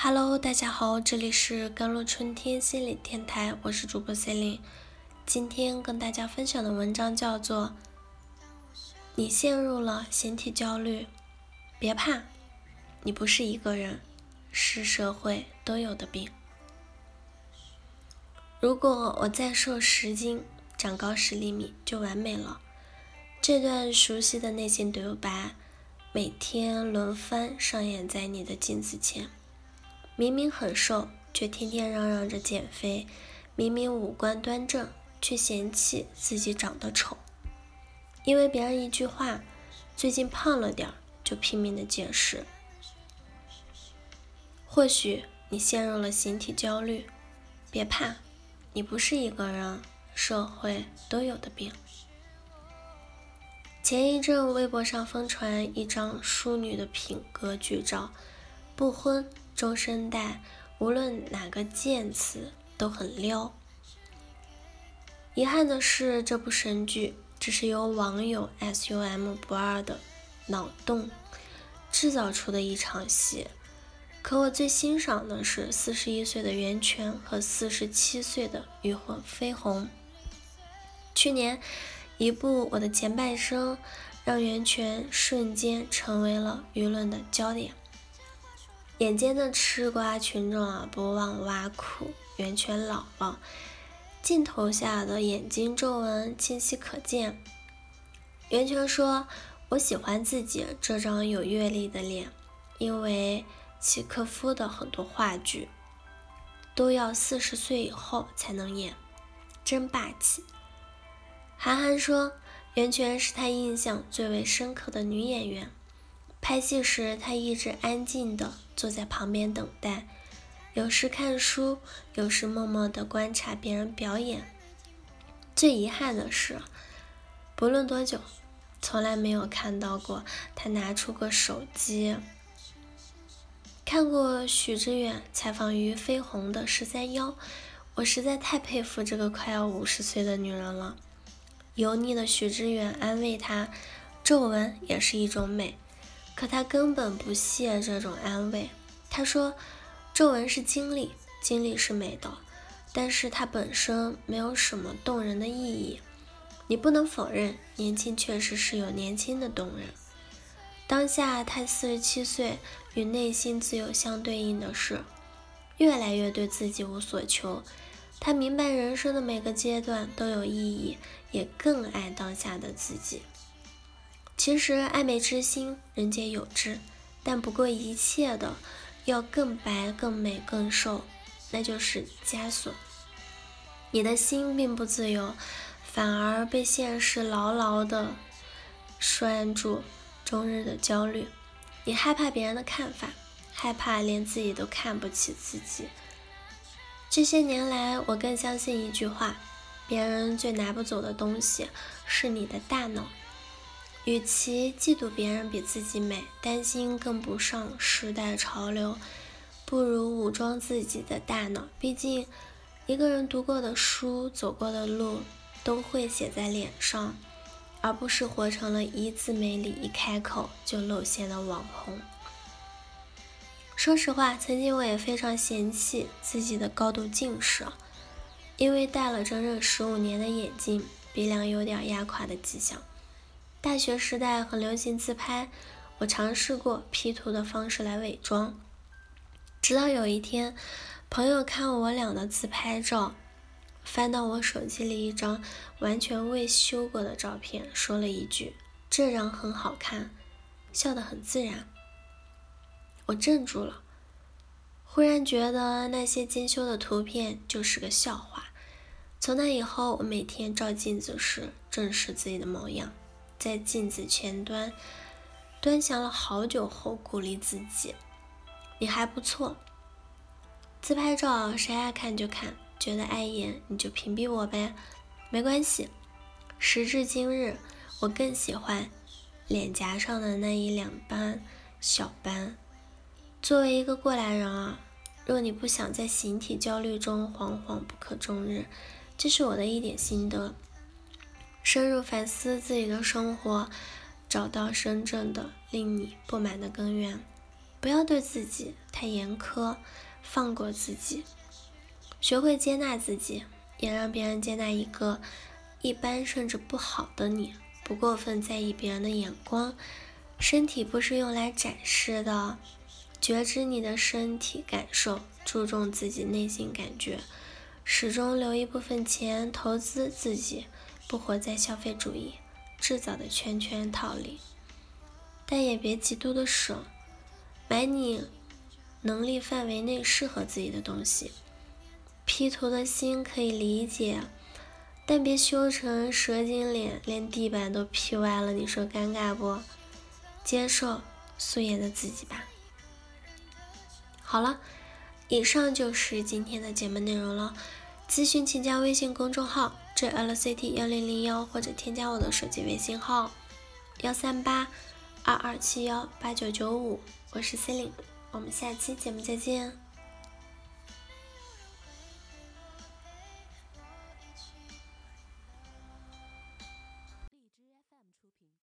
Hello，大家好，这里是甘露春天心理电台，我是主播 c e l i n e 今天跟大家分享的文章叫做《你陷入了形体焦虑》，别怕，你不是一个人，是社会都有的病。如果我再瘦十斤，长高十厘米就完美了。这段熟悉的内心独白，每天轮番上演在你的镜子前。明明很瘦，却天天嚷嚷着减肥；明明五官端正，却嫌弃自己长得丑。因为别人一句话，最近胖了点儿，就拼命的解释。或许你陷入了形体焦虑，别怕，你不是一个人，社会都有的病。前一阵微博上疯传一张淑女的品格剧照，不婚。中生代，无论哪个键词都很撩。遗憾的是，这部神剧只是由网友 SUM 不二的脑洞制造出的一场戏。可我最欣赏的是四十一岁的袁泉和四十七岁的欲火飞鸿。去年一部《我的前半生》，让袁泉瞬间成为了舆论的焦点。眼尖的吃瓜群众啊，不忘挖苦袁泉姥姥。镜头下的眼睛皱纹清晰可见。袁泉说：“我喜欢自己这张有阅历的脸，因为契诃夫的很多话剧都要四十岁以后才能演，真霸气。”韩寒说：“袁泉是他印象最为深刻的女演员。”拍戏时，他一直安静的坐在旁边等待，有时看书，有时默默地观察别人表演。最遗憾的是，不论多久，从来没有看到过他拿出过手机。看过许知远采访于飞鸿的十三幺，我实在太佩服这个快要五十岁的女人了。油腻的许知远安慰她：“皱纹也是一种美。”可他根本不屑这种安慰。他说：“皱纹是经历，经历是美的，但是它本身没有什么动人的意义。你不能否认，年轻确实是有年轻的动人。当下他四十七岁，与内心自由相对应的是，越来越对自己无所求。他明白人生的每个阶段都有意义，也更爱当下的自己。”其实爱美之心，人皆有之，但不顾一切的要更白、更美、更瘦，那就是枷锁。你的心并不自由，反而被现实牢牢的拴住，终日的焦虑。你害怕别人的看法，害怕连自己都看不起自己。这些年来，我更相信一句话：别人最拿不走的东西，是你的大脑。与其嫉妒别人比自己美，担心跟不上时代潮流，不如武装自己的大脑。毕竟，一个人读过的书、走过的路，都会写在脸上，而不是活成了一字没理、一开口就露馅的网红。说实话，曾经我也非常嫌弃自己的高度近视，因为戴了整整十五年的眼镜，鼻梁有点压垮的迹象。大学时代很流行自拍，我尝试过 P 图的方式来伪装。直到有一天，朋友看我俩的自拍照，翻到我手机里一张完全未修过的照片，说了一句：“这张很好看。”笑得很自然。我镇住了，忽然觉得那些精修的图片就是个笑话。从那以后，我每天照镜子时正视自己的模样。在镜子前端端详了好久后，鼓励自己：“你还不错。”自拍照谁爱看就看，觉得碍眼你就屏蔽我呗，没关系。时至今日，我更喜欢脸颊上的那一两斑小斑。作为一个过来人啊，若你不想在形体焦虑中惶惶不可终日，这是我的一点心得。深入反思自己的生活，找到真正的令你不满的根源。不要对自己太严苛，放过自己，学会接纳自己，也让别人接纳一个一般甚至不好的你。不过分在意别人的眼光。身体不是用来展示的，觉知你的身体感受，注重自己内心感觉，始终留一部分钱投资自己，不活在消费主义制造的圈圈套里。但也别极度的省，买你能力范围内适合自己的东西。P 图的心可以理解，但别修成蛇精脸，连地板都 P 歪了，你说尴尬不？接受素颜的自己吧。好了，以上就是今天的节目内容了。咨询请加微信公众号 jlct 幺零零幺，或者添加我的手机微信号幺三八二二七幺八九九五。我是 c e l i n e 我们下期节目再见。